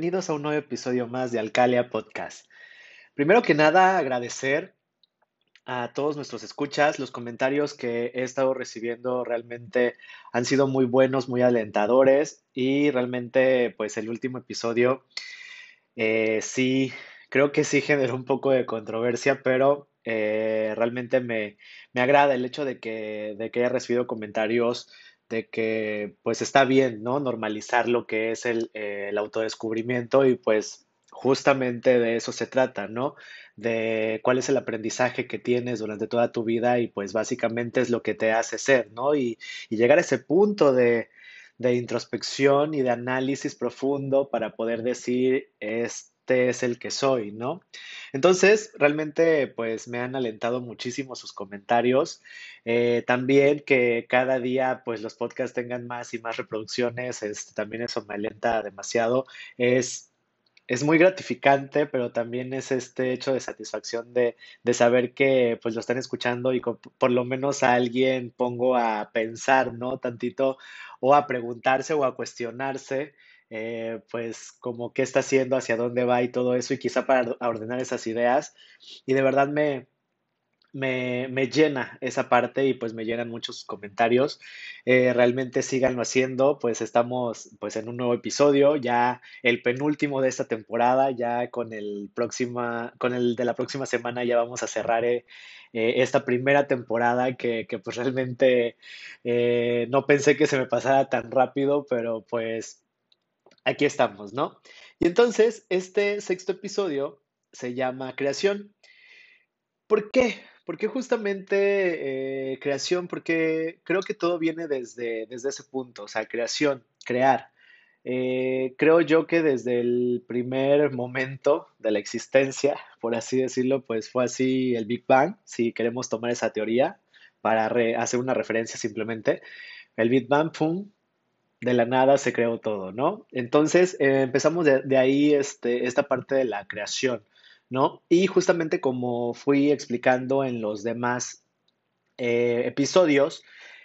bienvenidos a un nuevo episodio más de Alcalia Podcast. Primero que nada, agradecer a todos nuestros escuchas. Los comentarios que he estado recibiendo realmente han sido muy buenos, muy alentadores y realmente pues el último episodio eh, sí, creo que sí generó un poco de controversia, pero eh, realmente me, me agrada el hecho de que, de que haya recibido comentarios de que pues está bien, ¿no? Normalizar lo que es el, eh, autodescubrimiento y pues justamente de eso se trata, ¿no? De cuál es el aprendizaje que tienes durante toda tu vida y pues básicamente es lo que te hace ser, ¿no? Y, y llegar a ese punto de, de introspección y de análisis profundo para poder decir, este es el que soy, ¿no? Entonces, realmente, pues me han alentado muchísimo sus comentarios. Eh, también que cada día, pues los podcasts tengan más y más reproducciones, este, también eso me alenta demasiado. Es es muy gratificante, pero también es este hecho de satisfacción de, de saber que pues lo están escuchando y por lo menos a alguien pongo a pensar, ¿no? Tantito o a preguntarse o a cuestionarse, eh, pues como qué está haciendo, hacia dónde va y todo eso y quizá para ordenar esas ideas. Y de verdad me, me, me llena esa parte y pues me llenan muchos comentarios. Eh, realmente síganlo haciendo, pues estamos pues en un nuevo episodio, ya el penúltimo de esta temporada, ya con el próxima, con el de la próxima semana ya vamos a cerrar eh, eh, esta primera temporada que, que, pues realmente no pensé que se me pasara tan rápido, pero pues aquí estamos, ¿no? Y entonces este sexto episodio se llama Creación. ¿Por qué? Porque justamente eh, creación, porque creo que todo viene desde, desde ese punto, o sea, creación, crear. Eh, creo yo que desde el primer momento de la existencia, por así decirlo, pues fue así el Big Bang, si queremos tomar esa teoría para hacer una referencia simplemente. El Big Bang, pum, de la nada se creó todo, ¿no? Entonces eh, empezamos de, ahí este, esta parte de la creación, ¿no? Y justamente como fui explicando en los demás eh, episodios,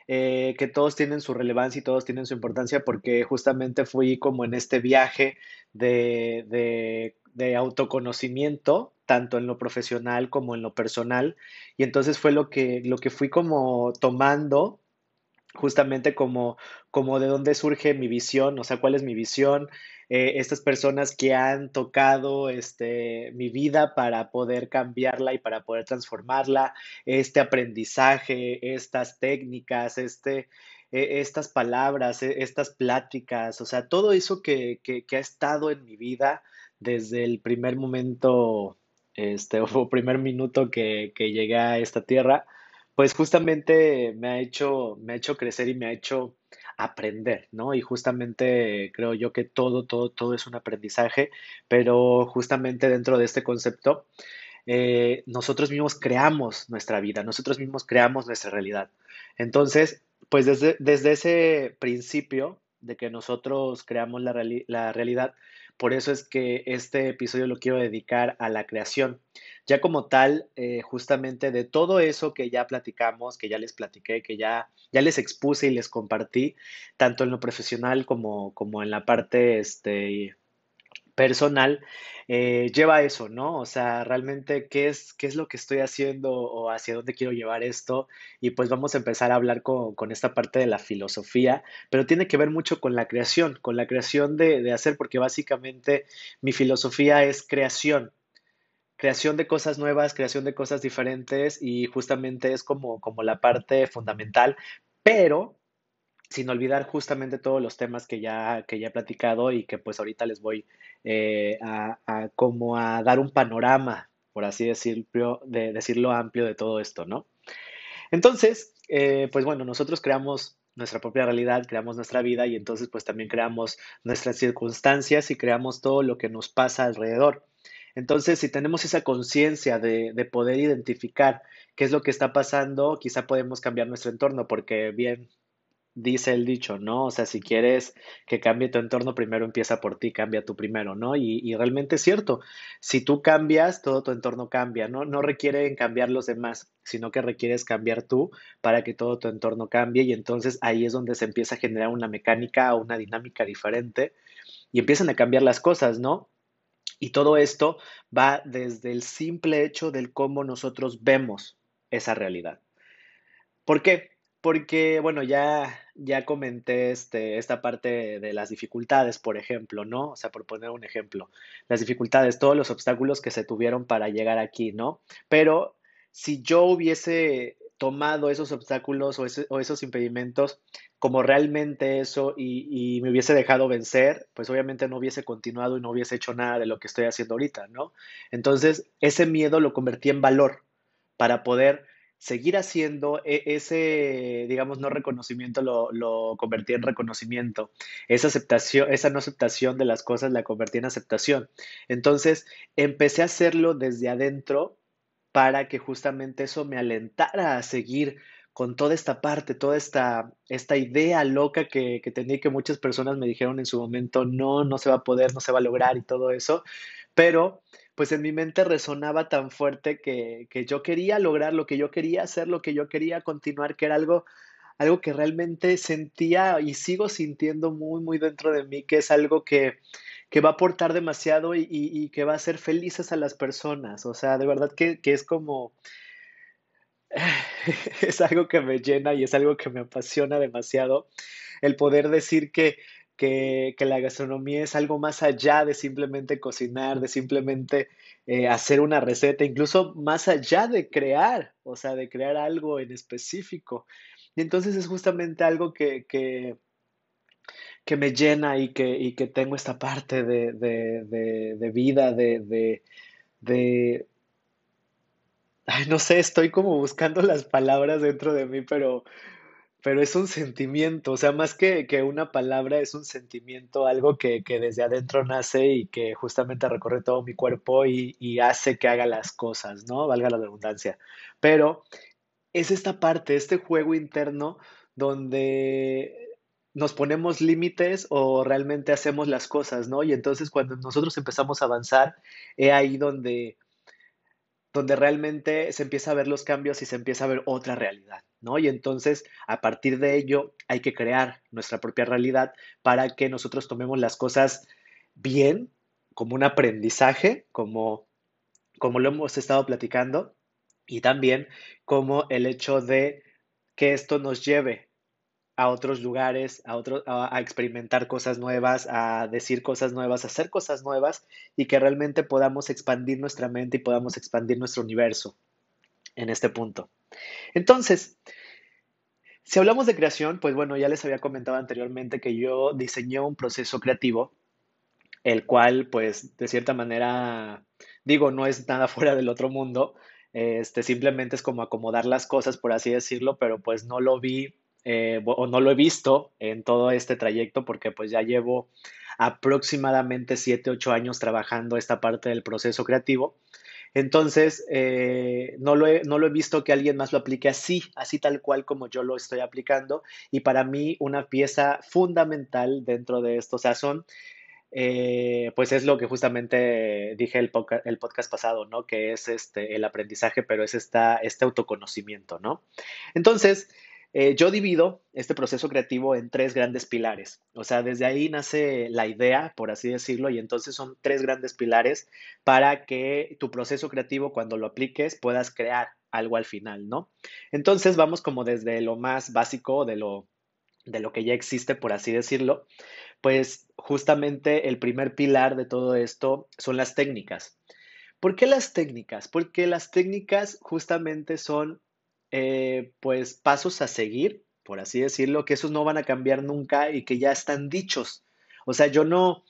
eh, que todos tienen su relevancia y todos tienen su importancia porque justamente fui como en este viaje de, de, de autoconocimiento, tanto en lo profesional como en lo personal, y entonces fue lo que, lo que fui como tomando justamente como, como de dónde surge mi visión, o sea, cuál es mi visión, eh, estas personas que han tocado este, mi vida para poder cambiarla y para poder transformarla, este aprendizaje, estas técnicas, este, eh, estas palabras, eh, estas pláticas, o sea, todo eso que, que, que ha estado en mi vida desde el primer momento, este, o primer minuto que, que llegué a esta tierra pues justamente me ha hecho, me ha hecho crecer y me ha hecho aprender, ¿no? Y justamente creo yo que todo, todo, todo es un aprendizaje, pero justamente dentro de este concepto, eh, nosotros mismos creamos nuestra vida, nosotros mismos creamos nuestra realidad. Entonces, pues desde, desde ese principio de que nosotros creamos la, la realidad, por eso es que este episodio lo quiero dedicar a la creación. Ya como tal, eh, justamente de todo eso que ya platicamos, que ya les platiqué, que ya, ya les expuse y les compartí, tanto en lo profesional como, como en la parte este, personal, eh, lleva eso, ¿no? O sea, realmente qué es, qué es lo que estoy haciendo o hacia dónde quiero llevar esto. Y pues vamos a empezar a hablar con, con esta parte de la filosofía, pero tiene que ver mucho con la creación, con la creación de, de hacer, porque básicamente mi filosofía es creación creación de cosas nuevas, creación de cosas diferentes y justamente es como, como la parte fundamental pero sin olvidar justamente todos los temas que ya, que ya he platicado y que pues ahorita les voy eh, a, como a dar un panorama, por así decirlo, de, decirlo amplio de todo esto, ¿no? Entonces, eh, pues bueno, nosotros creamos nuestra propia realidad, creamos nuestra vida y entonces pues también creamos nuestras circunstancias y creamos todo lo que nos pasa alrededor. Entonces, si tenemos esa conciencia de, de, poder identificar qué es lo que está pasando, quizá podemos cambiar nuestro entorno, porque bien dice el dicho, ¿no? O sea, si quieres que cambie tu entorno, primero empieza por ti, cambia tú primero, ¿no? Y, y realmente es cierto, si tú cambias, todo tu entorno cambia, ¿no? No requiere cambiar los demás, sino que requieres cambiar tú para que todo tu entorno cambie y entonces ahí es donde se empieza a generar una mecánica o una dinámica diferente y empiezan a cambiar las cosas, ¿no? Y todo esto va desde el simple hecho del cómo nosotros vemos esa realidad. ¿Por qué? Porque, bueno, ya, ya comenté este, esta parte de las dificultades, por ejemplo, ¿no? O sea, por poner un ejemplo, las dificultades, todos los obstáculos que se tuvieron para llegar aquí, ¿no? Pero si yo hubiese tomado esos obstáculos o, esos impedimentos como realmente eso y, y, me hubiese dejado vencer, pues obviamente no hubiese continuado y no hubiese hecho nada de lo que estoy haciendo ahorita, ¿no? Entonces, ese miedo lo convertí en valor para poder seguir haciendo e, ese, digamos, no reconocimiento, lo, lo, convertí en reconocimiento. Esa aceptación, esa no aceptación de las cosas la convertí en aceptación. Entonces, empecé a hacerlo desde adentro para que justamente eso me alentara a seguir con toda esta parte, toda esta, esta idea loca que, que tenía que muchas personas me dijeron en su momento, no, no se va a poder, no se va a lograr y todo eso, pero pues en mi mente resonaba tan fuerte que, que, yo quería lograr lo que yo quería hacer, lo que yo quería continuar, que era algo, algo que realmente sentía y sigo sintiendo muy, muy dentro de mí, que es algo que, que va a aportar demasiado y, y, que va a hacer felices a las personas. O sea, de verdad que, que es como... Es algo que me llena y es algo que me apasiona demasiado el poder decir que que, que, la gastronomía es algo más allá de simplemente cocinar, de simplemente eh, hacer una receta, incluso más allá de crear, o sea, de crear algo en específico. Y entonces es justamente algo que, que, que me llena y que, y que tengo esta parte de, de, de, vida, de, de, Ay, no sé, estoy como buscando las palabras dentro de mí, pero pero es un sentimiento, o sea, más que, que una palabra, es un sentimiento, algo que, que, desde adentro nace y que justamente recorre todo mi cuerpo y, y hace que haga las cosas, ¿no? Valga la redundancia. Pero es esta parte, este juego interno donde nos ponemos límites o realmente hacemos las cosas, ¿no? Y entonces cuando nosotros empezamos a avanzar, es ahí donde donde realmente se empieza a ver los cambios y se empieza a ver otra realidad, ¿no? Y entonces, a partir de ello, hay que crear nuestra propia realidad para que nosotros tomemos las cosas bien, como un aprendizaje, como, como lo hemos estado platicando, y también como el hecho de que esto nos lleve a otros lugares, a, otro, a, a, experimentar cosas nuevas, a decir cosas nuevas, a hacer cosas nuevas y que realmente podamos expandir nuestra mente y podamos expandir nuestro universo en este punto. Entonces, si hablamos de creación, pues bueno, ya les había comentado anteriormente que yo diseñé un proceso creativo, el cual, pues, de cierta manera, digo, no es nada fuera del otro mundo, este, simplemente es como acomodar las cosas, por así decirlo, pero pues no lo vi eh, o no lo he visto en todo este trayecto porque pues ya llevo aproximadamente 7, 8 años trabajando esta parte del proceso creativo. Entonces, eh, no, lo he, no lo he visto que alguien más lo aplique así, así tal cual como yo lo estoy aplicando. Y para mí una pieza fundamental dentro de esto, o son eh, pues es lo que justamente dije el, el podcast pasado, ¿no? Que es este, el aprendizaje, pero es esta, este autoconocimiento, ¿no? Entonces, eh, yo divido este proceso creativo en tres grandes pilares. O sea, desde ahí nace la idea, por así decirlo, y entonces son tres grandes pilares para que tu proceso creativo, cuando lo apliques, puedas crear algo al final, ¿no? Entonces vamos como desde lo más básico de lo, de lo que ya existe, por así decirlo. Pues justamente el primer pilar de todo esto son las técnicas. ¿Por qué las técnicas? Porque las técnicas justamente son eh, pues pasos a seguir por así decirlo, que esos no van a cambiar nunca y que ya están dichos. O sea, yo no,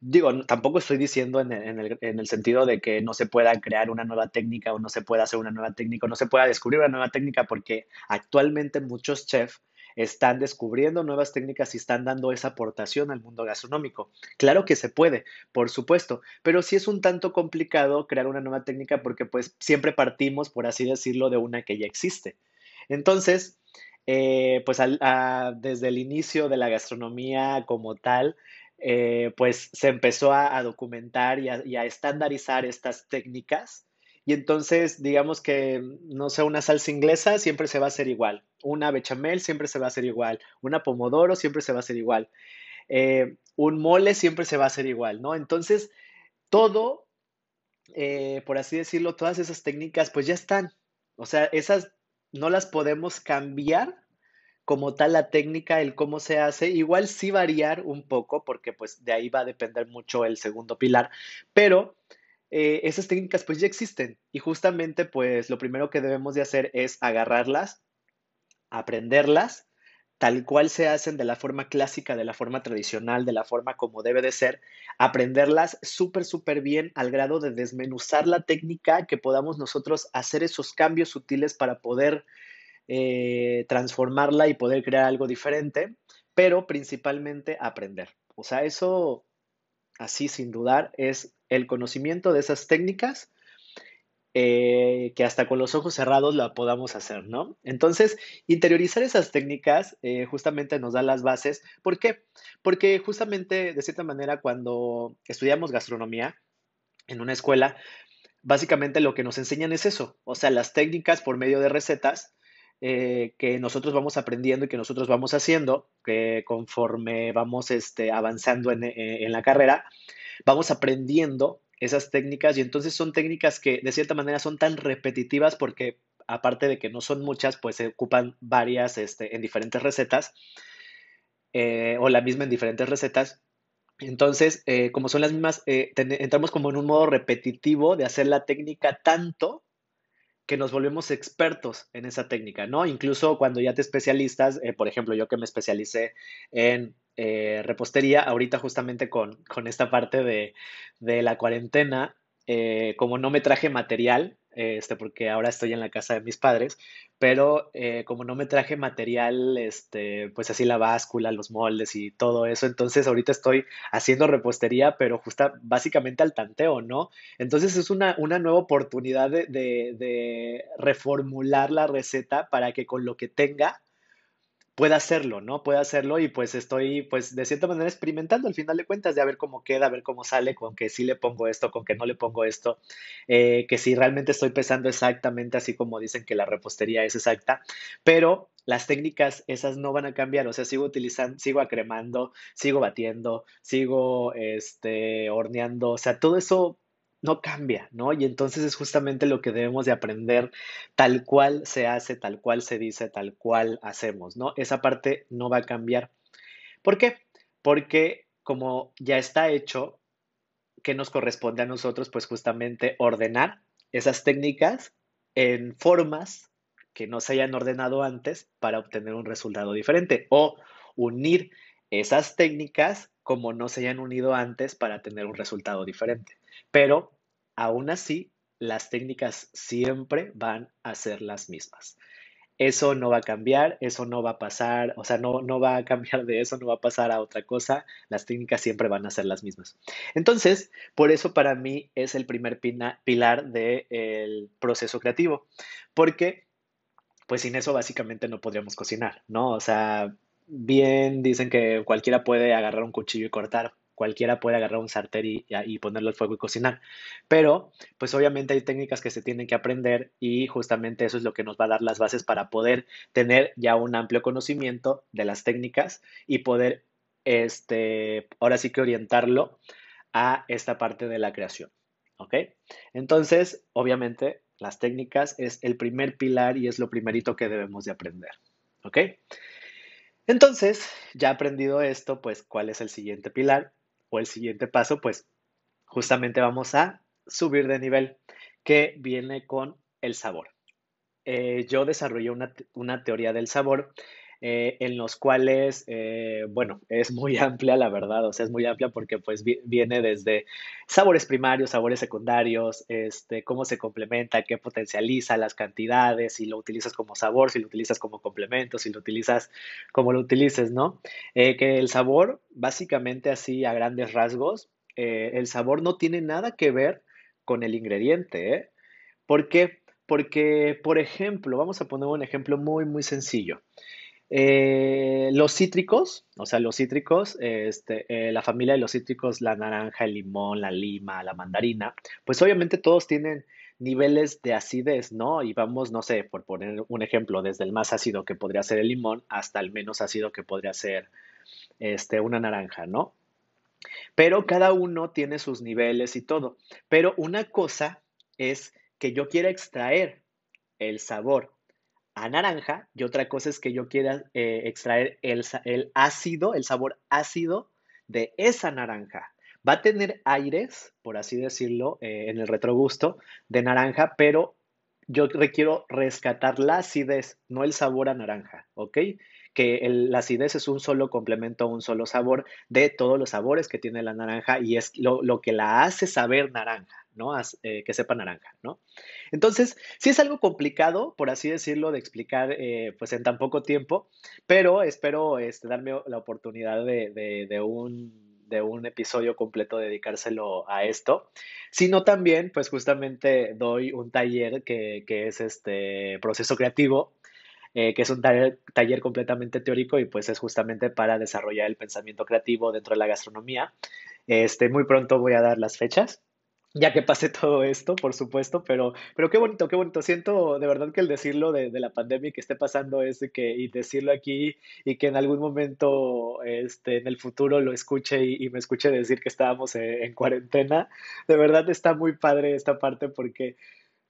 digo, tampoco estoy diciendo en el, en el, sentido de que no se pueda crear una nueva técnica o no se pueda hacer una nueva técnica o no se pueda descubrir una nueva técnica porque actualmente muchos chefs están descubriendo nuevas técnicas y están dando esa aportación al mundo gastronómico. Claro que se puede, por supuesto, pero sí es un tanto complicado crear una nueva técnica porque pues siempre partimos, por así decirlo, de una que ya existe. Entonces, eh, pues desde el inicio de la gastronomía como tal, eh, pues se empezó a, documentar y a, estandarizar estas técnicas. Y entonces, digamos que, no sé, una salsa inglesa siempre se va a hacer igual, una bechamel siempre se va a hacer igual, una pomodoro siempre se va a hacer igual, eh, un mole siempre se va a hacer igual, ¿no? Entonces, todo, por así decirlo, todas esas técnicas, pues ya están. O sea, esas no las podemos cambiar como tal la técnica, el cómo se hace, igual sí variar un poco, porque pues de ahí va a depender mucho el segundo pilar, pero eh, esas técnicas pues ya existen y justamente pues lo primero que debemos de hacer es agarrarlas, aprenderlas, tal cual se hacen de la forma clásica, de la forma tradicional, de la forma como debe de ser, aprenderlas súper, súper bien al grado de desmenuzar la técnica, que podamos nosotros hacer esos cambios sutiles para poder eh, transformarla y poder crear algo diferente, pero principalmente aprender. O sea, eso, así sin dudar, es el conocimiento de esas técnicas eh, que hasta con los ojos cerrados la podamos hacer, ¿no? Entonces, interiorizar esas técnicas eh, justamente nos da las bases. ¿Por qué? Porque justamente, de cierta manera, cuando estudiamos gastronomía en una escuela, básicamente lo que nos enseñan es eso, o sea, las técnicas por medio de recetas eh, que nosotros vamos aprendiendo y que nosotros vamos haciendo, conforme vamos este, avanzando en, en la carrera, vamos aprendiendo esas técnicas y entonces son técnicas que de cierta manera son tan repetitivas porque aparte de que no son muchas, pues se ocupan varias este, en diferentes recetas eh, o la misma en diferentes recetas. Entonces, como son las mismas, entramos como en un modo repetitivo de hacer la técnica tanto que nos volvemos expertos en esa técnica, ¿no? Incluso cuando ya te especialistas, eh, por ejemplo, yo que me especialicé en eh, repostería, ahorita justamente con, esta parte de, de la cuarentena, eh, como no me traje material, este, porque ahora estoy en la casa de mis padres, pero eh, como no me traje material, este, pues así la báscula, los moldes y todo eso, entonces ahorita estoy haciendo repostería, pero justa, básicamente al tanteo, ¿no? Entonces es una, una nueva oportunidad de, de reformular la receta para que con lo que tenga, pueda hacerlo, ¿no? Pueda hacerlo y pues estoy, pues de cierta manera experimentando al final de cuentas de a ver cómo queda, a ver cómo sale, con que sí le pongo esto, con que no le pongo esto, eh, que si realmente estoy pesando exactamente así como dicen que la repostería es exacta, pero las técnicas esas no van a cambiar, o sea, sigo utilizando, sigo acremando, sigo batiendo, sigo este, horneando, o sea, todo eso no cambia, ¿no? Y entonces es justamente lo que debemos de aprender tal cual se hace, tal cual se dice, tal cual hacemos, ¿no? Esa parte no va a cambiar. ¿Por qué? Porque como ya está hecho, ¿qué nos corresponde a nosotros? Pues justamente ordenar esas técnicas en formas que no se hayan ordenado antes para obtener un resultado diferente o unir esas técnicas como no se hayan unido antes para tener un resultado diferente. Pero aún así, las técnicas siempre van a ser las mismas. Eso no va a cambiar, eso no va a pasar, o sea, no, no va a cambiar de eso, no va a pasar a otra cosa, las técnicas siempre van a ser las mismas. Entonces, por eso para mí es el primer pilar del proceso creativo, porque pues sin eso básicamente no podríamos cocinar, ¿no? O sea, bien dicen que cualquiera puede agarrar un cuchillo y cortar, cualquiera puede agarrar un sartén y, ponerlo al fuego y cocinar. Pero, pues obviamente hay técnicas que se tienen que aprender y justamente eso es lo que nos va a dar las bases para poder tener ya un amplio conocimiento de las técnicas y poder, este, ahora sí que orientarlo a esta parte de la creación. ¿Ok? Entonces, obviamente, las técnicas es el primer pilar y es lo primerito que debemos de aprender. ¿Ok? Entonces, ya aprendido esto, pues, ¿cuál es el siguiente pilar? El siguiente paso, pues justamente vamos a subir de nivel, que viene con el sabor. Eh, yo desarrollé una, teoría del sabor eh, en los cuales, eh, bueno, es muy amplia la verdad, o sea, es muy amplia porque pues viene desde sabores primarios, sabores secundarios, este, cómo se complementa, qué potencializa las cantidades, si lo utilizas como sabor, si lo utilizas como complemento, si lo utilizas como lo utilices, ¿no? Eh, que el sabor, básicamente así a grandes rasgos, el sabor no tiene nada que ver con el ingrediente, ¿eh? ¿Por qué? Porque, por ejemplo, vamos a poner un ejemplo muy, muy sencillo. Eh, los cítricos, o sea, los cítricos, este, eh, la familia de los cítricos, la naranja, el limón, la lima, la mandarina, pues obviamente todos tienen niveles de acidez, ¿no? Y vamos, no sé, por poner un ejemplo, desde el más ácido que podría ser el limón hasta el menos ácido que podría ser este, una naranja, ¿no? Pero cada uno tiene sus niveles y todo. Pero una cosa es que yo quiera extraer el sabor a naranja y otra cosa es que yo quiera eh, extraer el, ácido, el sabor ácido de esa naranja. Va a tener aires, por así decirlo, eh, en el retrogusto de naranja, pero yo requiero rescatar la acidez, no el sabor a naranja, ¿ok? Que la acidez es un solo complemento, un solo sabor de todos los sabores que tiene la naranja y es lo que la hace saber naranja. ¿No? Eh, que sepa naranja, ¿no? Entonces, sí es algo complicado, por así decirlo, de explicar eh, pues en tan poco tiempo, pero espero este, darme la oportunidad de, un, episodio completo dedicárselo a esto, sino también, pues justamente doy un taller que, es este proceso creativo, eh, que es un taller, taller, completamente teórico y pues es justamente para desarrollar el pensamiento creativo dentro de la gastronomía. Este, muy pronto voy a dar las fechas ya que pase todo esto, por supuesto, pero, pero qué bonito, qué bonito. Siento de verdad que el decirlo de, la pandemia que esté pasando es que, y decirlo aquí y que en algún momento este, en el futuro lo escuche y, me escuche decir que estábamos en cuarentena, de verdad está muy padre esta parte porque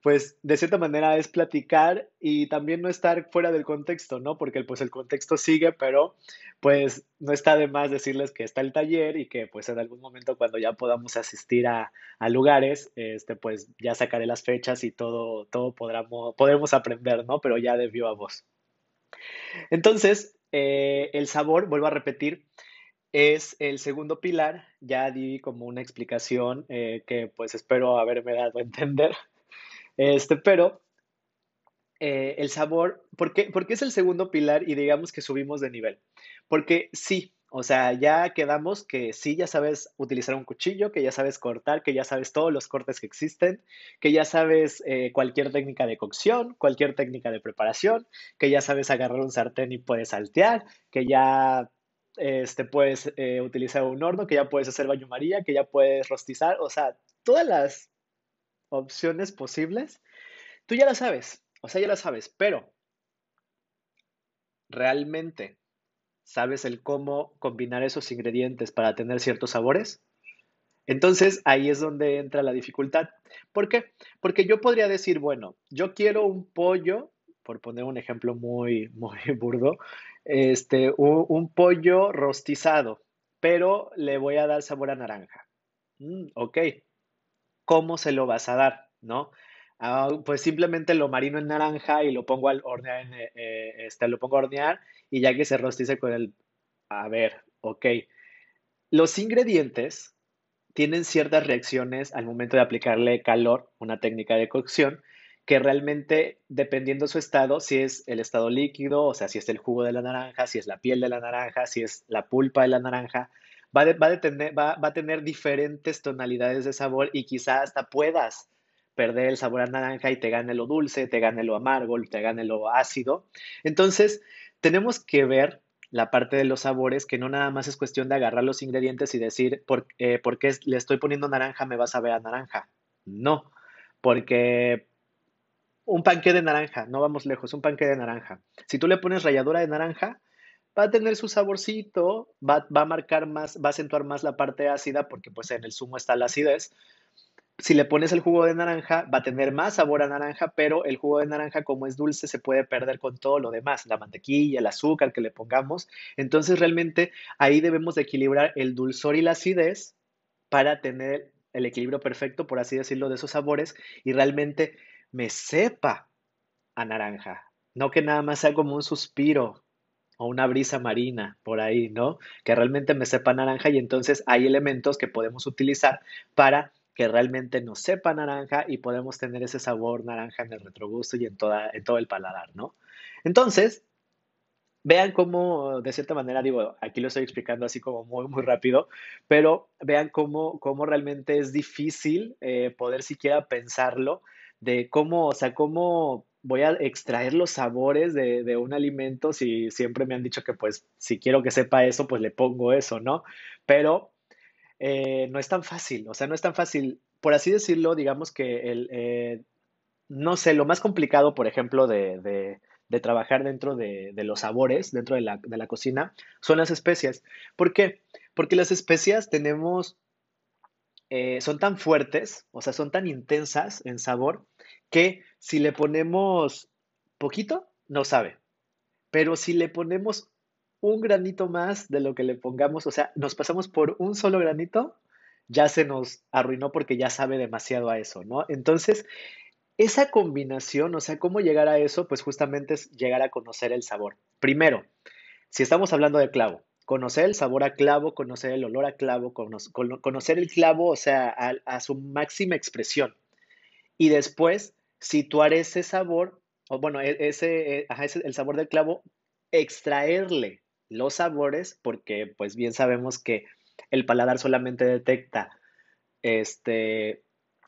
pues de cierta manera es platicar y también no estar fuera del contexto, ¿no? Porque pues el contexto sigue, pero pues no está de más decirles que está el taller y que pues en algún momento cuando ya podamos asistir a, lugares, este pues ya sacaré las fechas y todo, todo podremos, podremos aprender, ¿no? Pero ya de viva voz. Entonces, eh, el sabor, vuelvo a repetir, es el segundo pilar. Ya di como una explicación eh, que pues espero haberme dado a entender. Este, pero eh, el sabor, ¿por qué, es el segundo pilar y digamos que subimos de nivel? Porque sí, o sea, ya quedamos que sí, ya sabes utilizar un cuchillo, que ya sabes cortar, que ya sabes todos los cortes que existen, que ya sabes eh, cualquier técnica de cocción, cualquier técnica de preparación, que ya sabes agarrar un sartén y puedes saltear, que ya este, puedes eh, utilizar un horno, que ya puedes hacer baño maría, que ya puedes rostizar, o sea, todas las opciones posibles, tú ya la sabes, o sea, ya la sabes, pero realmente sabes el cómo combinar esos ingredientes para tener ciertos sabores. Entonces ahí es donde entra la dificultad. ¿Por qué? Porque yo podría decir, bueno, yo quiero un pollo, por poner un ejemplo muy, muy burdo, este, un, pollo rostizado, pero le voy a dar sabor a naranja. Mm, ok, ¿cómo se lo vas a dar? ¿No? Ah, pues simplemente lo marino en naranja y lo pongo al hornear, eh, eh, este, lo pongo a hornear y ya que se rostice con el... A ver, ok. Los ingredientes tienen ciertas reacciones al momento de aplicarle calor, una técnica de cocción, que realmente, dependiendo su estado, si es el estado líquido, o sea, si es el jugo de la naranja, si es la piel de la naranja, si es la pulpa de la naranja, va, a tener diferentes tonalidades de sabor y quizás hasta puedas perder el sabor a naranja y te gane lo dulce, te gane lo amargo, te gane lo ácido. Entonces, tenemos que ver la parte de los sabores, que no nada más es cuestión de agarrar los ingredientes y decir, por, eh, qué le estoy poniendo naranja me va a saber a naranja? No, porque un panque de naranja, no vamos lejos, un panque de naranja. Si tú le pones ralladura de naranja, va a tener su saborcito, va, a marcar más, va a acentuar más la parte ácida porque pues en el zumo está la acidez. Si le pones el jugo de naranja, va a tener más sabor a naranja, pero el jugo de naranja como es dulce se puede perder con todo lo demás, la mantequilla, el azúcar que le pongamos. Entonces realmente ahí debemos de equilibrar el dulzor y la acidez para tener el equilibrio perfecto, por así decirlo, de esos sabores y realmente me sepa a naranja. No que nada más sea como un suspiro, o una brisa marina por ahí, ¿no? Que realmente me sepa naranja y entonces hay elementos que podemos utilizar para que realmente nos sepa naranja y podemos tener ese sabor naranja en el retrogusto y en, toda, en todo el paladar, ¿no? Entonces, vean cómo, de cierta manera, digo, aquí lo estoy explicando así como muy, muy rápido, pero vean cómo, cómo realmente es difícil eh, poder siquiera pensarlo, de cómo, o sea, cómo voy a extraer los sabores de, de, un alimento si siempre me han dicho que pues si quiero que sepa eso, pues le pongo eso, ¿no? Pero eh, no es tan fácil, o sea, no es tan fácil, por así decirlo, digamos que el, eh, no sé, lo más complicado, por ejemplo, de, de, trabajar dentro de, los sabores, dentro de la, de la cocina, son las especias. ¿Por qué? Porque las especias tenemos, eh, son tan fuertes, o sea, son tan intensas en sabor, que si le ponemos poquito, no sabe. Pero si le ponemos un granito más de lo que le pongamos, o sea, nos pasamos por un solo granito, ya se nos arruinó porque ya sabe demasiado a eso, ¿no? Entonces, esa combinación, o sea, cómo llegar a eso, pues justamente es llegar a conocer el sabor. Primero, si estamos hablando de clavo, conocer el sabor a clavo, conocer el olor a clavo, conocer el clavo, o sea, a, su máxima expresión. Y después, situar ese sabor, o bueno, e, ese, ese, el sabor del clavo, extraerle los sabores, porque pues bien sabemos que el paladar solamente detecta este,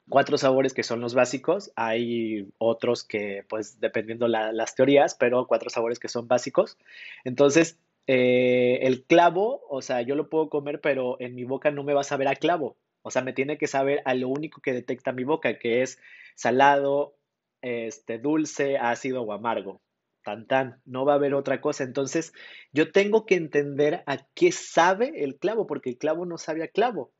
cuatro sabores que son los básicos. Hay otros que, pues, dependiendo las teorías, pero cuatro sabores que son básicos. Entonces, eh, el clavo, o sea, yo lo puedo comer, pero en mi boca no me va a saber a clavo. O sea, me tiene que saber a lo único que detecta mi boca, que es salado, este, dulce, ácido o amargo tan tan, no va a haber otra cosa. Entonces, yo tengo que entender a qué sabe el clavo, porque el clavo no sabe a clavo.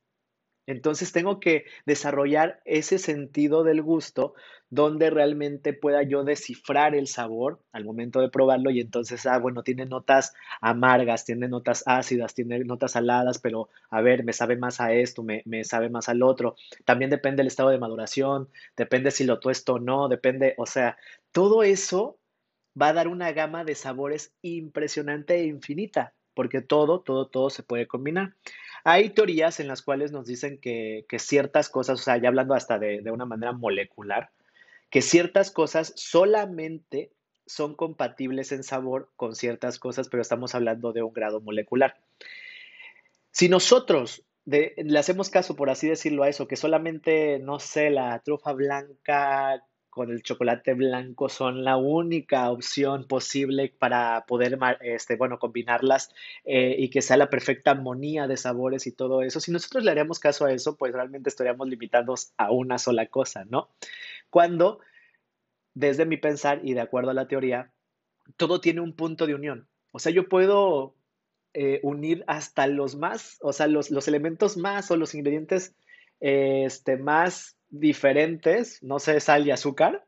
Entonces tengo que desarrollar ese sentido del gusto donde realmente pueda yo descifrar el sabor al momento de probarlo y entonces, ah, bueno, tiene notas amargas, tiene notas ácidas, tiene notas saladas, pero a ver, me sabe más a esto, me, me sabe más al otro. También depende del estado de maduración, depende si lo tuesto o no, depende, o sea, todo eso va a dar una gama de sabores impresionante e infinita, porque todo, todo, todo se puede combinar. Hay teorías en las cuales nos dicen que, ciertas cosas, o sea, ya hablando hasta de, de una manera molecular, que ciertas cosas solamente son compatibles en sabor con ciertas cosas, pero estamos hablando de un grado molecular. Si nosotros le hacemos caso, por así decirlo, a eso, que solamente, no sé, la trufa blanca con el chocolate blanco son la única opción posible para poder, este, bueno, combinarlas eh, y que sea la perfecta armonía de sabores y todo eso. Si nosotros le haríamos caso a eso, pues realmente estaríamos limitados a una sola cosa, ¿no? Cuando, desde mi pensar y de acuerdo a la teoría, todo tiene un punto de unión. O sea, yo puedo eh, unir hasta los más, o sea, los, los elementos más o los ingredientes este, más diferentes, no sé, sal y azúcar,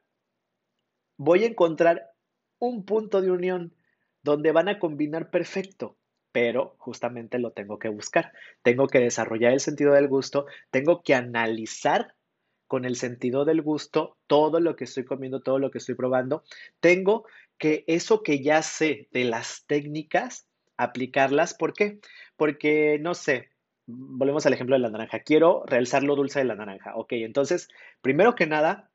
voy a encontrar un punto de unión donde van a combinar perfecto, pero justamente lo tengo que buscar. Tengo que desarrollar el sentido del gusto, tengo que analizar con el sentido del gusto todo lo que estoy comiendo, todo lo que estoy probando. Tengo que eso que ya sé de las técnicas, aplicarlas. ¿Por qué? Porque, no sé, volvemos al ejemplo de la naranja. Quiero realzar lo dulce de la naranja. Ok, entonces, primero que nada,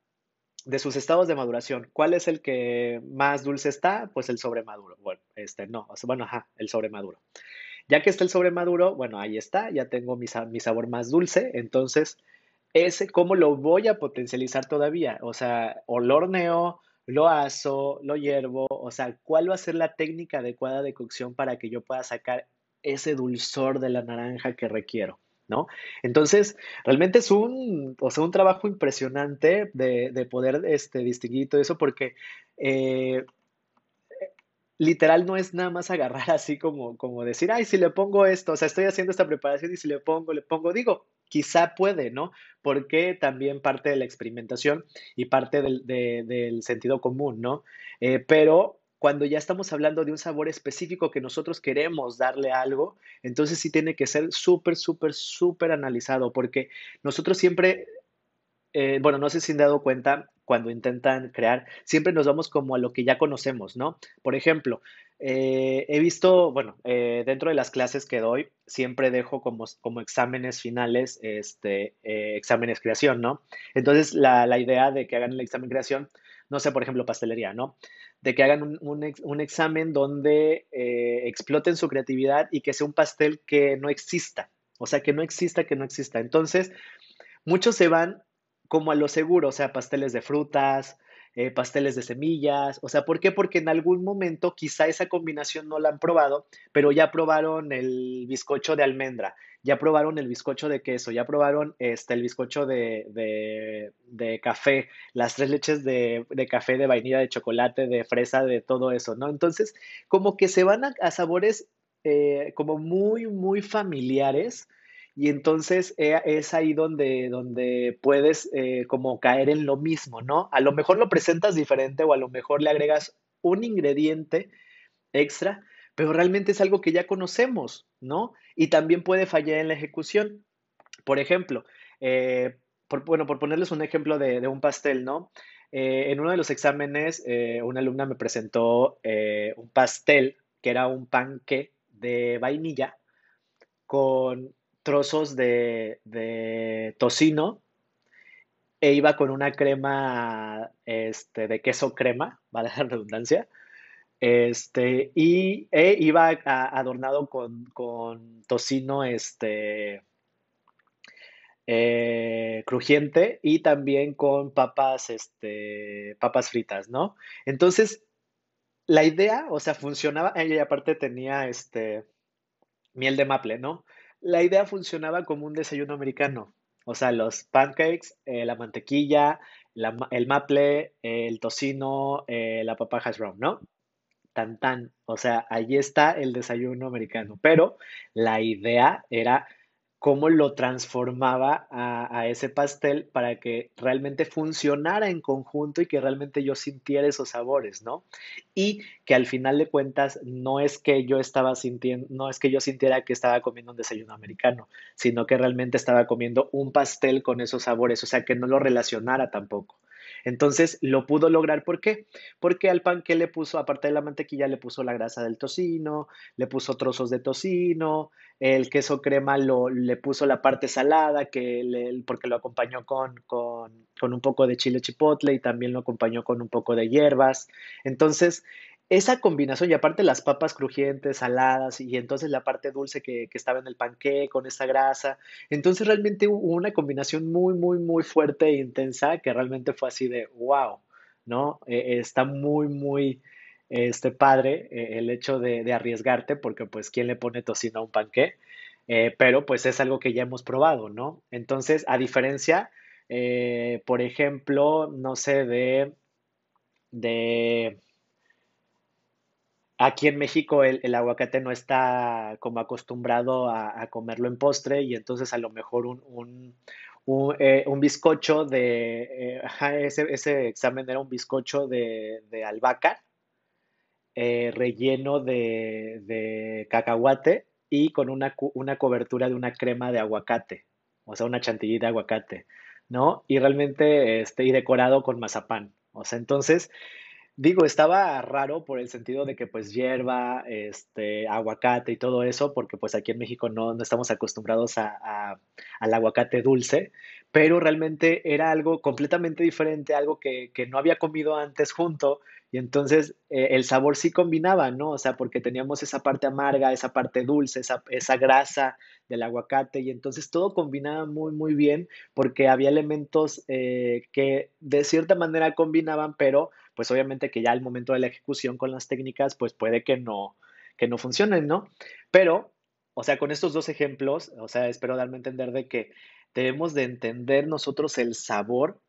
de sus estados de maduración, ¿cuál es el que más dulce está? Pues el sobremaduro. Bueno, este no, bueno, ajá, el sobremaduro. Ya que está el sobremaduro, bueno, ahí está, ya tengo mi, mi sabor más dulce, entonces, ese, ¿cómo lo voy a potencializar todavía? O sea, o lo horneo, lo aso, lo hiervo, o sea, ¿cuál va a ser la técnica adecuada de cocción para que yo pueda sacar ese dulzor de la naranja que requiero. ¿No? Entonces, realmente es un, o sea, un trabajo impresionante de, poder este, distinguir todo eso porque eh, literal no es nada más agarrar así como, como decir, ay, si le pongo esto, o sea, estoy haciendo esta preparación y si le pongo, le pongo, digo, quizá puede, ¿no? Porque también parte de la experimentación y parte del, del sentido común, ¿no? Eh, pero cuando ya estamos hablando de un sabor específico que nosotros queremos darle algo, entonces sí tiene que ser súper, súper, súper analizado, porque nosotros siempre eh, bueno, no sé si han dado cuenta cuando intentan crear, siempre nos vamos como a lo que ya conocemos, ¿no? Por ejemplo, eh, he visto, bueno, eh, dentro de las clases que doy, siempre dejo como, como exámenes finales, este, exámenes creación, ¿no? Entonces, la, la idea de que hagan el examen creación, no sé, por ejemplo, pastelería, ¿no? De que hagan un, un, examen donde exploten su creatividad y que sea un pastel que no exista, o sea, que no exista, que no exista. Entonces, muchos se van como a lo seguro, o sea, pasteles de frutas, eh, pasteles de semillas, o sea, ¿por qué? Porque en algún momento quizá esa combinación no la han probado, pero ya probaron el bizcocho de almendra, ya probaron el bizcocho de queso, ya probaron este, el bizcocho de, de, café, las tres leches de, de, café, de vainilla, de chocolate, de fresa, de todo eso, ¿no? Entonces, como que se van a, a sabores eh, como muy, muy familiares y entonces eh, es ahí donde, donde puedes eh, como caer en lo mismo, ¿no? A lo mejor lo presentas diferente o a lo mejor le agregas un ingrediente extra, pero realmente es algo que ya conocemos, ¿no? Y también puede fallar en la ejecución. Por ejemplo, eh, por, bueno, por ponerles un ejemplo de, un pastel, ¿no? en uno de los exámenes, una alumna me presentó un pastel que era un panque de vainilla con trozos de, tocino e iba con una crema este, de queso crema, vale la redundancia, este, y e iba adornado con, tocino este, eh, crujiente y también con papas, este, papas fritas, ¿no? Entonces, la idea, o sea, funcionaba, ella aparte tenía este, miel de maple, ¿no? la idea funcionaba como un desayuno americano. O sea, los pancakes, eh, la mantequilla, el maple, el tocino, eh, la papa hash brown, ¿no? Tan tan. O sea, allí está el desayuno americano. Pero la idea era cómo lo transformaba a, ese pastel para que realmente funcionara en conjunto y que realmente yo sintiera esos sabores, ¿no? Y que al final de cuentas no es que yo estaba sintiendo, no es que yo sintiera que estaba comiendo un desayuno americano, sino que realmente estaba comiendo un pastel con esos sabores, o sea, que no lo relacionara tampoco. Entonces lo pudo lograr, ¿por qué? Porque al pan que le puso, aparte de la mantequilla, le puso la grasa del tocino, le puso trozos de tocino, el queso crema lo, le puso la parte salada, que le, porque lo acompañó con, con, con un poco de chile chipotle y también lo acompañó con un poco de hierbas. Entonces, esa combinación, y aparte las papas crujientes, saladas, y entonces la parte dulce que, que, estaba en el panqué con esa grasa. Entonces realmente hubo una combinación muy, muy, muy fuerte e intensa que realmente fue así de wow, ¿no? Eh, está muy, muy este, padre eh, el hecho de, arriesgarte, porque pues quién le pone tocino a un panqué, eh, pero pues es algo que ya hemos probado, ¿no? Entonces, a diferencia, por ejemplo, no sé, de, de Aquí en México el, aguacate no está como acostumbrado a, comerlo en postre y entonces a lo mejor un, un, un, eh, bizcocho de, eh, ese, examen era un bizcocho de, albahaca eh, relleno de, cacahuate y con una, una cobertura de una crema de aguacate, o sea, una chantilly de aguacate, ¿no? Y realmente, este, y decorado con mazapán. O sea, entonces, Digo, estaba raro por el sentido de que pues hierba, este, aguacate y todo eso, porque pues aquí en México no, no estamos acostumbrados a, a- al aguacate dulce, pero realmente era algo completamente diferente, algo que, que no había comido antes junto, y entonces eh, el sabor sí combinaba, ¿no? O sea, porque teníamos esa parte amarga, esa parte dulce, esa, esa grasa del aguacate, y entonces todo combinaba muy, muy bien, porque había elementos eh, que de cierta manera combinaban, pero pues obviamente que ya al momento de la ejecución con las técnicas, pues puede que no, que no funcionen, ¿no? Pero, o sea, con estos dos ejemplos, o sea, espero darme a entender de que debemos de entender nosotros el sabor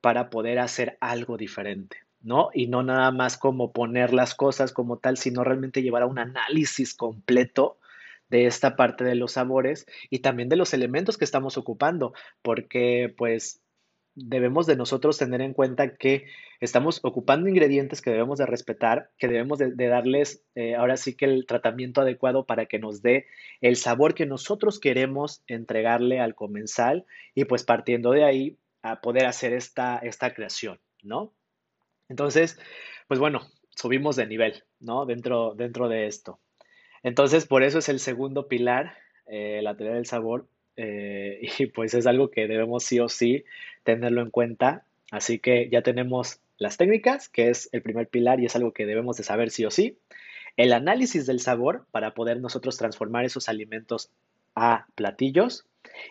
para poder hacer algo diferente, ¿no? Y no nada más como poner las cosas como tal, sino realmente llevar a un análisis completo de esta parte de los sabores y también de los elementos que estamos ocupando, porque pues debemos de nosotros tener en cuenta que estamos ocupando ingredientes que debemos de respetar, que debemos de, darles eh, ahora sí que el tratamiento adecuado para que nos dé el sabor que nosotros queremos entregarle al comensal y pues partiendo de ahí a poder hacer esta, esta creación, ¿no? Entonces, pues bueno, subimos de nivel, ¿no? Dentro, dentro de esto. Entonces, por eso es el segundo pilar, eh, la teoría del sabor, eh, y pues es algo que debemos sí o sí tenerlo en cuenta. Así que ya tenemos las técnicas, que es el primer pilar y es algo que debemos de saber sí o sí. El análisis del sabor para poder nosotros transformar esos alimentos a platillos.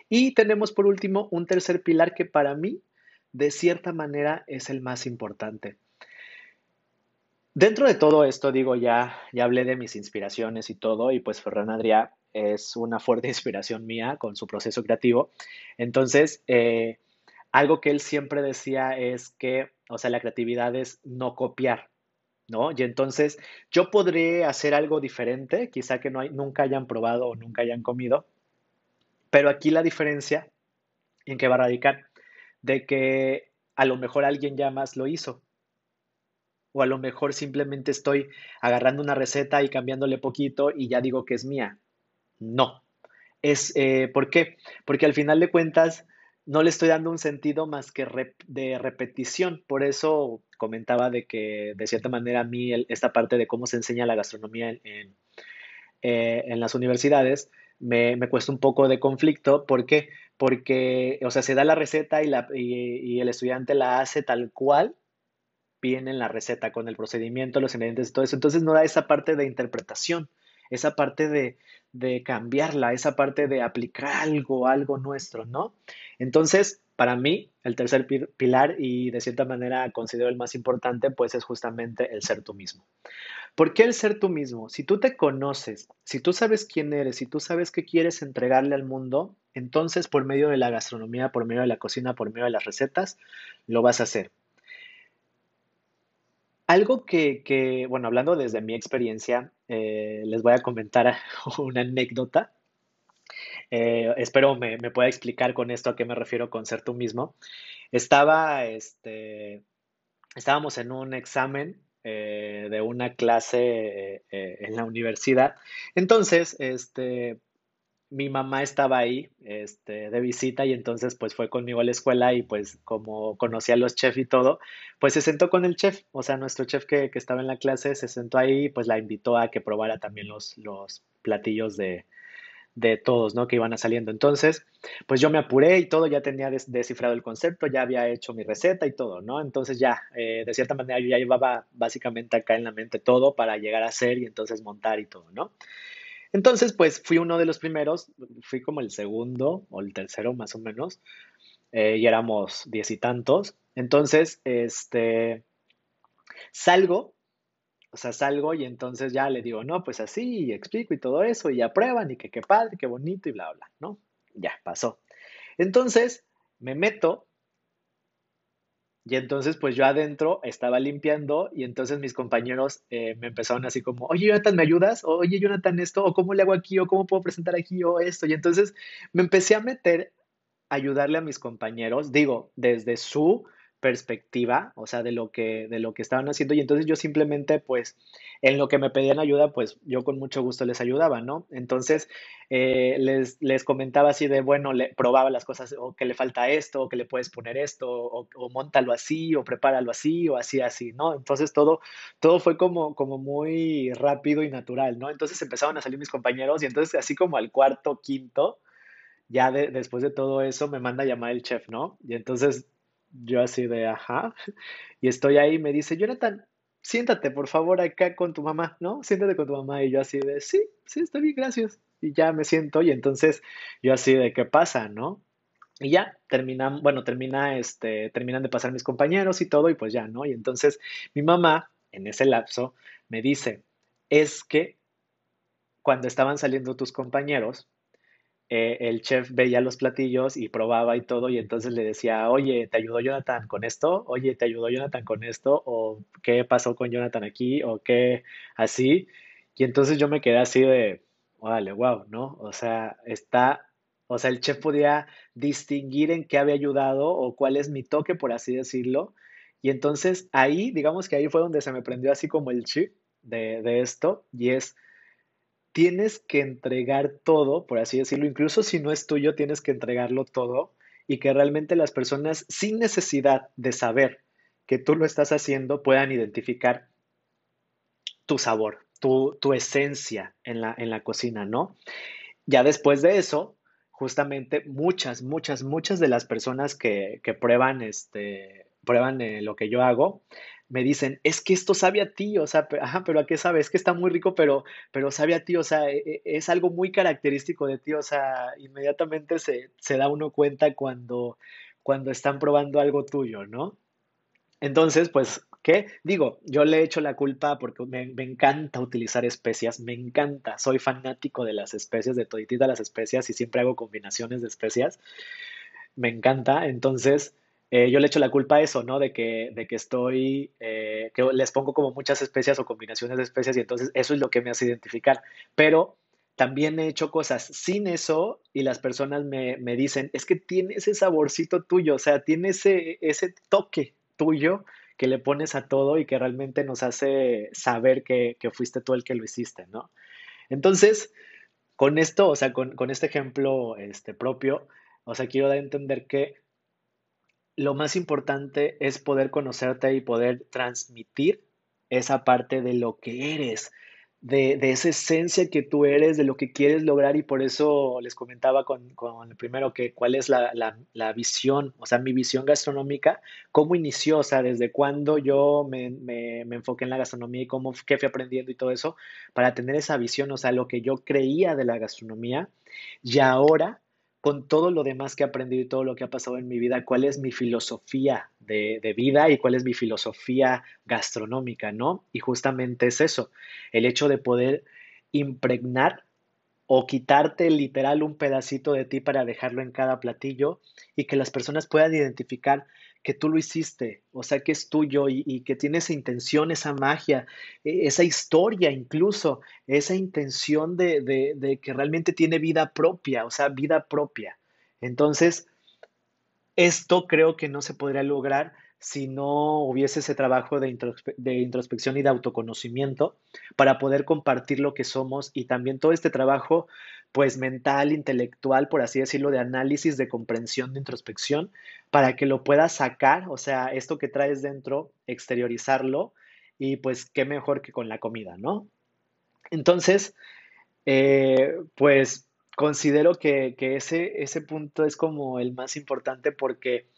Y tenemos por último un tercer pilar que para mí de cierta manera es el más importante. Dentro de todo esto, digo, ya, ya hablé de mis inspiraciones y todo, y pues Ferran Adrià es una fuerte inspiración mía con su proceso creativo. Entonces, eh, algo que él siempre decía es que, o sea, la creatividad es no copiar, ¿no? Y entonces yo podré hacer algo diferente, quizá que no nunca hayan probado o nunca hayan comido, pero aquí la diferencia en que va a radicar de que a lo mejor alguien ya más lo hizo, o a lo mejor simplemente estoy agarrando una receta y cambiándole poquito y ya digo que es mía. No. Es, eh, ¿Por qué? Porque al final de cuentas no le estoy dando un sentido más que de repetición. Por eso comentaba de que de cierta manera a mí esta parte de cómo se enseña la gastronomía en, eh, las universidades me, cuesta un poco de conflicto. ¿Por qué? Porque, o sea, se da la receta y, la, y el estudiante la hace tal cual viene en la receta, con el procedimiento, los ingredientes y todo eso. Entonces no da esa parte de interpretación, esa parte de, de cambiarla, esa parte de aplicar algo, algo nuestro, ¿no? Entonces, para mí, el tercer pilar y de cierta manera considero el más importante, pues es justamente el ser tú mismo. ¿Por qué el ser tú mismo? Si tú te conoces, si tú sabes quién eres, si tú sabes qué quieres entregarle al mundo, entonces por medio de la gastronomía, por medio de la cocina, por medio de las recetas, lo vas a hacer. Algo que, bueno, hablando desde mi experiencia, eh, les voy a comentar una anécdota. Eh, espero me, me, pueda explicar con esto a qué me refiero con ser tú mismo. Estaba, este, estábamos en un examen eh, de una clase en la universidad. Entonces, este, mi mamá estaba ahí este, de visita y entonces pues fue conmigo a la escuela y pues como conocía a los chefs y todo, pues se sentó con el chef, o sea, nuestro chef que, estaba en la clase se sentó ahí y pues la invitó a que probara también los, los platillos de, de todos, ¿no? Que iban a saliendo. Entonces, pues yo me apuré y todo, ya tenía descifrado el concepto, ya había hecho mi receta y todo, ¿no? Entonces ya, eh, de cierta manera, yo ya llevaba básicamente acá en la mente todo para llegar a hacer y entonces montar y todo, ¿no? Entonces, pues fui uno de los primeros, fui como el segundo o el tercero más o menos, eh, y éramos diez y tantos. Entonces, este, salgo, o sea, salgo y entonces ya le digo, no, pues así, y explico y todo eso, y aprueban, y que qué padre, qué bonito, y bla, bla, ¿no? Ya, pasó. Entonces, me meto y entonces, pues yo adentro estaba limpiando y entonces mis compañeros eh, me empezaron así como, oye, Jonathan, ¿me ayudas? O, oye, Jonathan, esto, o cómo le hago aquí, o cómo puedo presentar aquí, o esto. Y entonces me empecé a meter, a ayudarle a mis compañeros, digo, desde su perspectiva, o sea, de lo que, de lo que estaban haciendo. Y entonces yo simplemente, pues, en lo que me pedían ayuda, pues yo con mucho gusto les ayudaba, ¿no? Entonces eh, les, les comentaba así de, bueno, le, probaba las cosas, o que le falta esto, o que le puedes poner esto, o, o montalo así, o prepáralo así, o así, así, ¿no? Entonces todo, todo fue como, como muy rápido y natural, ¿no? Entonces empezaban a salir mis compañeros y entonces así como al cuarto, quinto, ya después de todo eso me manda a llamar el chef, ¿no? Y entonces yo así de, ajá, y estoy ahí, me dice, Jonathan, siéntate por favor acá con tu mamá, ¿no? Siéntate con tu mamá y yo así de, sí, sí, está bien, gracias. Y ya me siento y entonces yo así de, ¿qué pasa, no? Y ya terminan, bueno, termina, este, terminan de pasar mis compañeros y todo y pues ya, ¿no? Y entonces mi mamá en ese lapso me dice, es que cuando estaban saliendo tus compañeros, eh, el chef veía los platillos y probaba y todo, y entonces le decía, oye, ¿te ayudó Jonathan con esto? Oye, ¿te ayudó Jonathan con esto? ¿O qué pasó con Jonathan aquí? ¿O qué así? Y entonces yo me quedé así de, vale, wow, ¿no? O sea, está, o sea, el chef podía distinguir en qué había ayudado o cuál es mi toque, por así decirlo. Y entonces ahí, digamos que ahí fue donde se me prendió así como el chip de, de esto, y es tienes que entregar todo, por así decirlo, incluso si no es tuyo, tienes que entregarlo todo y que realmente las personas sin necesidad de saber que tú lo estás haciendo puedan identificar tu sabor, tu, tu esencia en la, en la cocina, ¿no? Ya después de eso, justamente muchas, muchas, muchas de las personas que, que prueban, este, prueban eh, lo que yo hago, me dicen, es que esto sabe a ti, o sea, ajá, pero ¿a qué sabe? Es que está muy rico, pero, pero sabe a ti, o sea, e, e, es algo muy característico de ti, o sea, inmediatamente se, se da uno cuenta cuando, cuando están probando algo tuyo, ¿no? Entonces, pues, ¿qué? Digo, yo le he hecho la culpa porque me, me encanta utilizar especias, me encanta, soy fanático de las especias, de todititas las especias y siempre hago combinaciones de especias, me encanta, entonces eh, yo le echo la culpa a eso, ¿no? De que, de que estoy, eh, que les pongo como muchas especias o combinaciones de especias y entonces eso es lo que me hace identificar. Pero también he hecho cosas sin eso y las personas me, me dicen, es que tiene ese saborcito tuyo, o sea, tiene ese, ese toque tuyo que le pones a todo y que realmente nos hace saber que, que fuiste tú el que lo hiciste, ¿no? Entonces, con esto, o sea, con, con este ejemplo este, propio, o sea, quiero dar a entender que lo más importante es poder conocerte y poder transmitir esa parte de lo que eres, de, esa esencia que tú eres, de lo que quieres lograr. Y por eso les comentaba con, el primero que cuál es la, visión, o sea, mi visión gastronómica, cómo inició, o sea, desde cuándo yo me, me, me, enfoqué en la gastronomía y cómo qué fui aprendiendo y todo eso, para tener esa visión, o sea, lo que yo creía de la gastronomía. Y ahora con todo lo demás que he aprendido y todo lo que ha pasado en mi vida, cuál es mi filosofía de, vida y cuál es mi filosofía gastronómica, ¿no? Y justamente es eso, el hecho de poder impregnar o quitarte literal un pedacito de ti para dejarlo en cada platillo y que las personas puedan identificar que tú lo hiciste, o sea, que es tuyo y, que tiene esa intención, esa magia, e, esa historia incluso, esa intención de, de, que realmente tiene vida propia, o sea, vida propia. Entonces, esto creo que no se podría lograr si no hubiese ese trabajo de, introspección y de autoconocimiento para poder compartir lo que somos y también todo este trabajo pues mental, intelectual, por así decirlo, de análisis, de comprensión, de introspección, para que lo puedas sacar, o sea, esto que traes dentro, exteriorizarlo y pues qué mejor que con la comida, ¿no? Entonces, eh, pues considero que, que ese, ese punto es como el más importante porque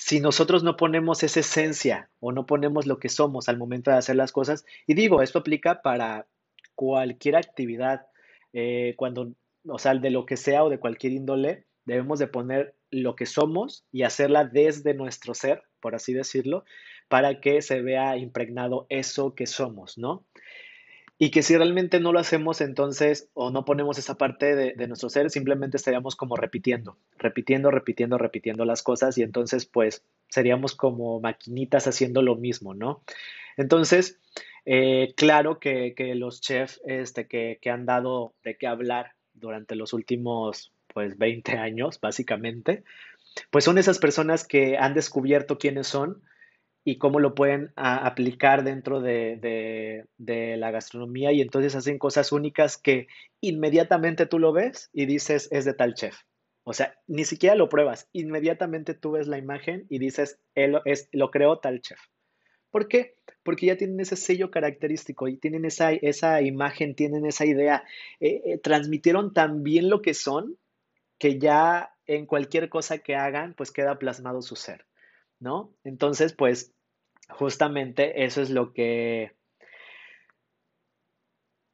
si nosotros no ponemos esa esencia o no ponemos lo que somos al momento de hacer las cosas, y digo, esto aplica para cualquier actividad, eh, cuando, o sea, de lo que sea o de cualquier índole, debemos de poner lo que somos y hacerla desde nuestro ser, por así decirlo, para que se vea impregnado eso que somos, ¿no? Y que si realmente no lo hacemos entonces o no ponemos esa parte de, nuestro ser, simplemente estaríamos como repitiendo, repitiendo, repitiendo, repitiendo las cosas y entonces pues seríamos como maquinitas haciendo lo mismo, ¿no? Entonces, eh, claro que, los chefs este, que, que han dado de qué hablar durante los últimos pues 20 años, básicamente, pues son esas personas que han descubierto quiénes son, y cómo lo pueden aplicar dentro de, la gastronomía y entonces hacen cosas únicas que inmediatamente tú lo ves y dices es de tal chef. O sea, ni siquiera lo pruebas, inmediatamente tú ves la imagen y dices él es, lo creó tal chef. ¿Por qué? Porque ya tienen ese sello característico y tienen esa, esa imagen, tienen esa idea, eh, eh, transmitieron tan bien lo que son que ya en cualquier cosa que hagan, pues queda plasmado su ser. ¿No? Entonces, pues justamente eso es lo que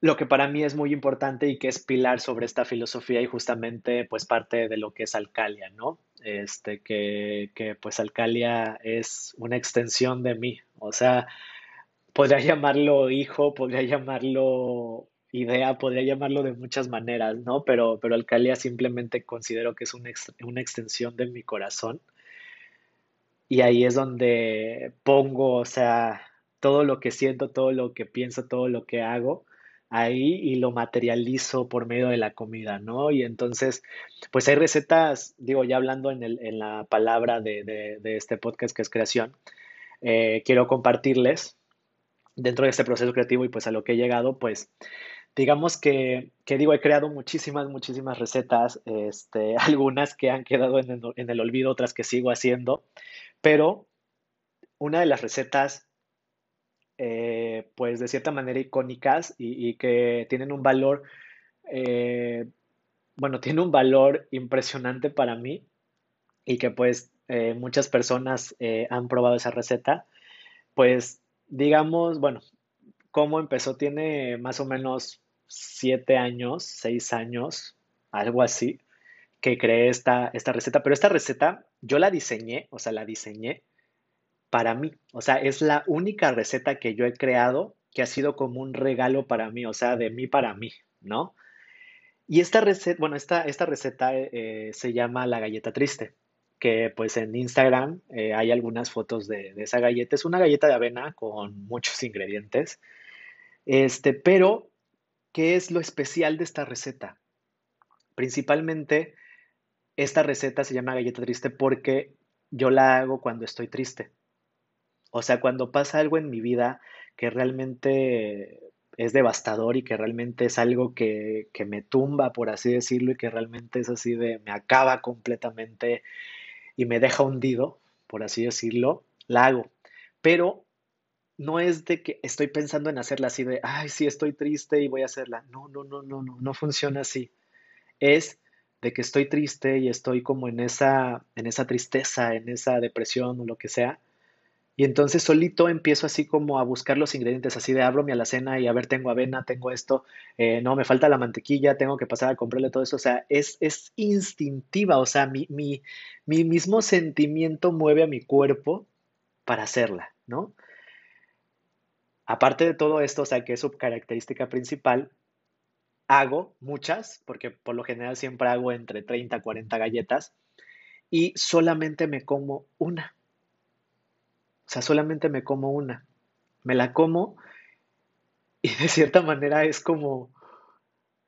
lo que para mí es muy importante y que es pilar sobre esta filosofía y justamente pues parte de lo que es Alcalia, ¿no? Este, que, que pues Alcalia es una extensión de mí, o sea, podría llamarlo hijo, podría llamarlo idea, podría llamarlo de muchas maneras, ¿no? Pero, pero Alcalia simplemente considero que es una, una extensión de mi corazón y ahí es donde pongo, o sea, todo lo que siento, todo lo que pienso, todo lo que hago ahí y lo materializo por medio de la comida, ¿no? Y entonces, pues hay recetas, digo, ya hablando en, el, en la palabra de, de, este podcast que es creación, eh, quiero compartirles dentro de este proceso creativo y pues a lo que he llegado, pues digamos que, que, digo, he creado muchísimas, muchísimas recetas, este, algunas que han quedado en el, en el olvido, otras que sigo haciendo, pero una de las recetas, eh, pues de cierta manera icónicas y, que tienen un valor, eh, bueno, tiene un valor impresionante para mí y que pues eh, muchas personas han probado esa receta, pues digamos, bueno, cómo empezó, tiene más o menos siete años, seis años, algo así, que creé esta, esta receta, pero esta receta yo la diseñé, o sea, la diseñé para mí, o sea, es la única receta que yo he creado que ha sido como un regalo para mí, o sea, de mí para mí, ¿no? Y esta receta, bueno, esta, esta receta eh, se llama la galleta triste que pues en Instagram eh, hay algunas fotos de, de, esa galleta. Es una galleta de avena con muchos ingredientes. Este, pero, ¿qué es lo especial de esta receta? Principalmente, esta receta se llama galleta triste porque yo la hago cuando estoy triste. O sea, cuando pasa algo en mi vida que realmente es devastador y que realmente es algo que, que me tumba, por así decirlo, y que realmente es así de, me acaba completamente y me deja hundido, por así decirlo, la hago. Pero no es de que estoy pensando en hacerla así de, ay, sí, estoy triste y voy a hacerla. No, no, no, no, no, no funciona así. Es de que estoy triste y estoy como en esa, en esa tristeza, en esa depresión o lo que sea, y entonces solito empiezo así como a buscar los ingredientes, así de abro mi alacena y a ver, tengo avena, tengo esto, eh, no, me falta la mantequilla, tengo que pasar a comprarle todo eso. O sea, es, es instintiva, o sea, mi, mi, mi mismo sentimiento mueve a mi cuerpo para hacerla, ¿no? Aparte de todo esto, o sea, que es su característica principal, hago muchas, porque por lo general siempre hago entre 30 a 40 galletas, y solamente me como una. O sea, solamente me como una. Me la como y de cierta manera es como,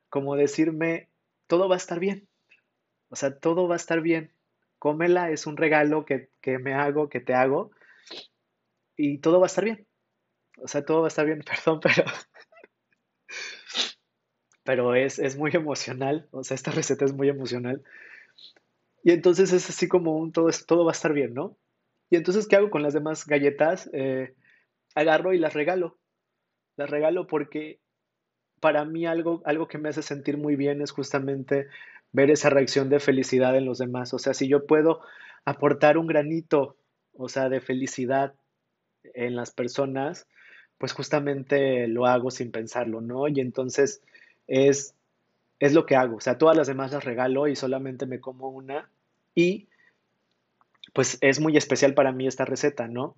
como decirme, todo va a estar bien. O sea, todo va a estar bien. Cómela, es un regalo que, que me hago, que te hago, y todo va a estar bien. O sea, todo va a estar bien, perdón, pero pero es, es, muy emocional, o sea, esta receta es muy emocional. Y entonces es así como un todo, todo va a estar bien, ¿no? Y entonces, ¿qué hago con las demás galletas? Eh, agarro y las regalo. Las regalo porque para mí algo, algo que me hace sentir muy bien es justamente ver esa reacción de felicidad en los demás. O sea, si yo puedo aportar un granito, o sea, de felicidad en las personas, pues justamente lo hago sin pensarlo, ¿no? Y entonces es, es lo que hago. O sea, todas las demás las regalo y solamente me como una. Y pues es muy especial para mí esta receta, ¿no?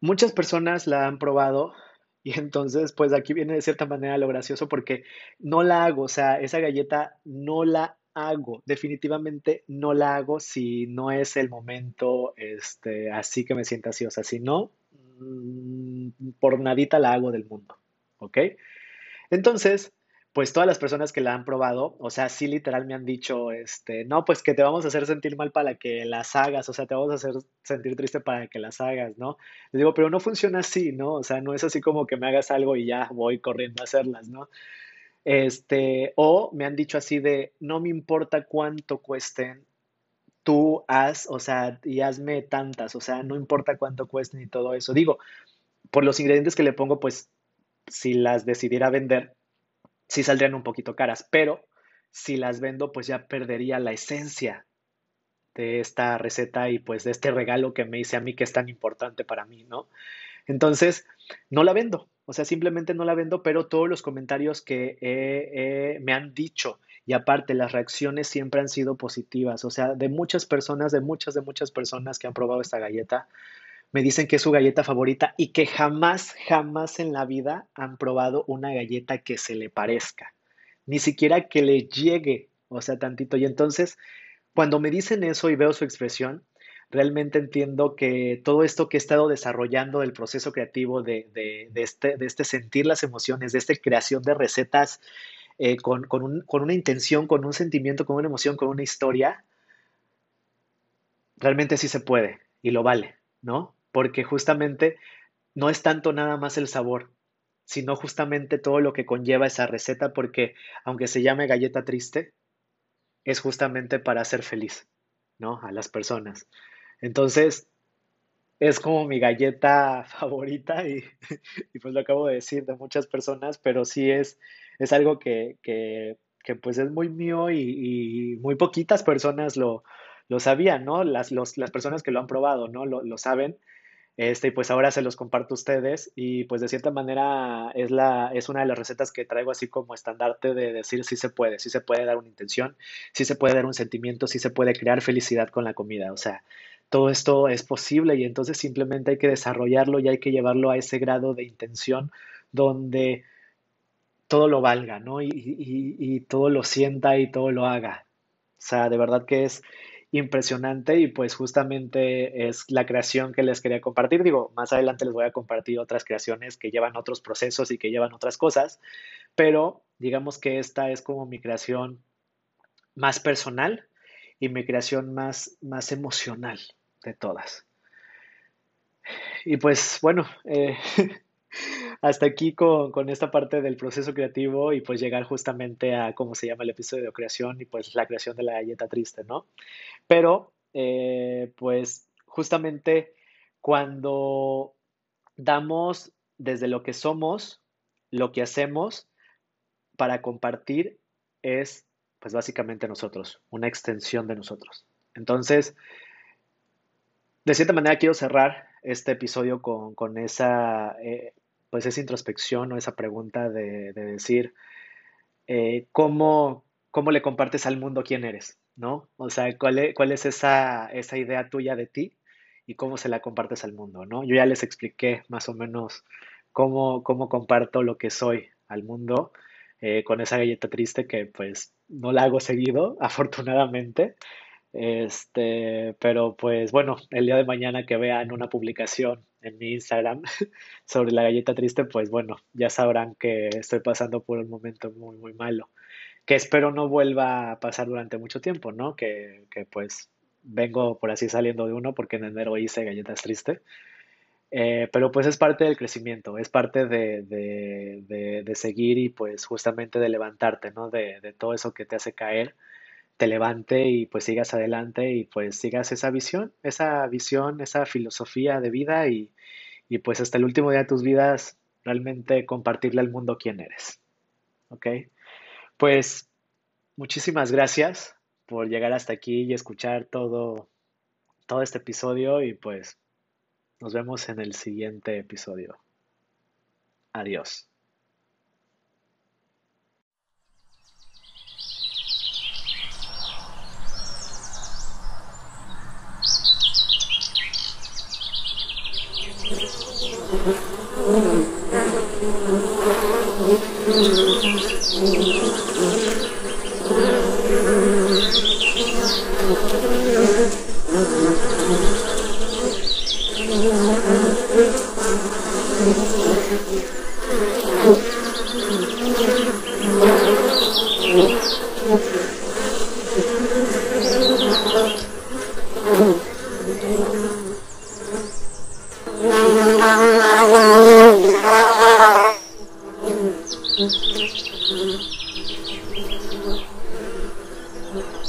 Muchas personas la han probado y entonces pues aquí viene de cierta manera lo gracioso porque no la hago, o sea, esa galleta no la hago, definitivamente no la hago si no es el momento este, así que me sienta así, o sea, si no, mm, por nadita la hago del mundo, ¿ok? Entonces, pues todas las personas que la han probado, o sea, sí literal me han dicho, este, no, pues que te vamos a hacer sentir mal para que las hagas, o sea, te vamos a hacer sentir triste para que las hagas, ¿no? Les digo, pero no funciona así, ¿no? O sea, no es así como que me hagas algo y ya voy corriendo a hacerlas, ¿no? Este, o me han dicho así de, no me importa cuánto cuesten, tú haz, o sea, y hazme tantas, o sea, no importa cuánto cuesten y todo eso. Digo, por los ingredientes que le pongo, pues si las decidiera vender, sí saldrían un poquito caras, pero si las vendo, pues ya perdería la esencia de esta receta y pues de este regalo que me hice a mí que es tan importante para mí, ¿no? Entonces, no la vendo, o sea, simplemente no la vendo, pero todos los comentarios que me han dicho y aparte las reacciones siempre han sido positivas, o sea, de muchas personas, de muchas, de muchas personas que han probado esta galleta, me dicen que es su galleta favorita y que jamás, jamás en la vida han probado una galleta que se le parezca, ni siquiera que le llegue, o sea, tantito. Y entonces, cuando me dicen eso y veo su expresión, realmente entiendo que todo esto que he estado desarrollando del proceso creativo, de, este, de este, sentir las emociones, de esta creación de recetas eh, con, con, con una intención, con un sentimiento, con una emoción, con una historia, realmente sí se puede y lo vale, ¿no? porque justamente no es tanto nada más el sabor, sino justamente todo lo que conlleva esa receta, porque aunque se llame galleta triste, es justamente para hacer feliz, ¿no? A las personas. Entonces, es como mi galleta favorita y, pues lo acabo de decir de muchas personas, pero sí es, es algo que, que, que pues es muy mío y, muy poquitas personas lo, lo sabían, ¿no? Las, las personas que lo han probado, ¿no? Lo, lo saben este, pues ahora se los comparto a ustedes y pues de cierta manera es, la, es una de las recetas que traigo así como estandarte de decir si se puede, si se puede dar una intención, si se puede dar un sentimiento, si se puede crear felicidad con la comida. O sea, todo esto es posible y entonces simplemente hay que desarrollarlo y hay que llevarlo a ese grado de intención donde todo lo valga, ¿no? Y, y, y todo lo sienta y todo lo haga. O sea, de verdad que es, impresionante y pues justamente es la creación que les quería compartir. Digo, más adelante les voy a compartir otras creaciones que llevan otros procesos y que llevan otras cosas, pero digamos que esta es como mi creación más personal y mi creación más, más emocional de todas. Y pues bueno, eh, hasta aquí con, esta parte del proceso creativo y pues llegar justamente a cómo se llama el episodio de creación y pues la creación de la galleta triste, ¿no? Pero eh, pues justamente cuando damos desde lo que somos, lo que hacemos para compartir es pues básicamente nosotros, una extensión de nosotros. Entonces, de cierta manera quiero cerrar este episodio con, esa, eh, pues esa introspección o esa pregunta de, decir, eh, ¿cómo, ¿cómo, le compartes al mundo quién eres? ¿No? O sea, ¿cuál es, cuál es esa, esa, idea tuya de ti y cómo se la compartes al mundo? ¿no? Yo ya les expliqué más o menos cómo, cómo comparto lo que soy al mundo eh, con esa galleta triste que pues no la hago seguido, afortunadamente. Este, pero pues bueno, el día de mañana que vean una publicación en mi Instagram sobre la galleta triste, pues bueno, ya sabrán que estoy pasando por un momento muy, muy malo, que espero no vuelva a pasar durante mucho tiempo, ¿no? Que, que pues vengo por así saliendo de uno porque en enero hice galletas triste. Eh, pero pues es parte del crecimiento, es parte de, de, de, seguir y pues justamente de levantarte, ¿no? De, de todo eso que te hace caer te levante y pues sigas adelante y pues sigas esa visión, esa visión, esa filosofía de vida y, y pues hasta el último día de tus vidas realmente compartirle al mundo quién eres. ¿Ok? Pues muchísimas gracias por llegar hasta aquí y escuchar todo, todo este episodio y pues nos vemos en el siguiente episodio. Adiós. Thank you.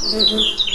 Mm-hmm.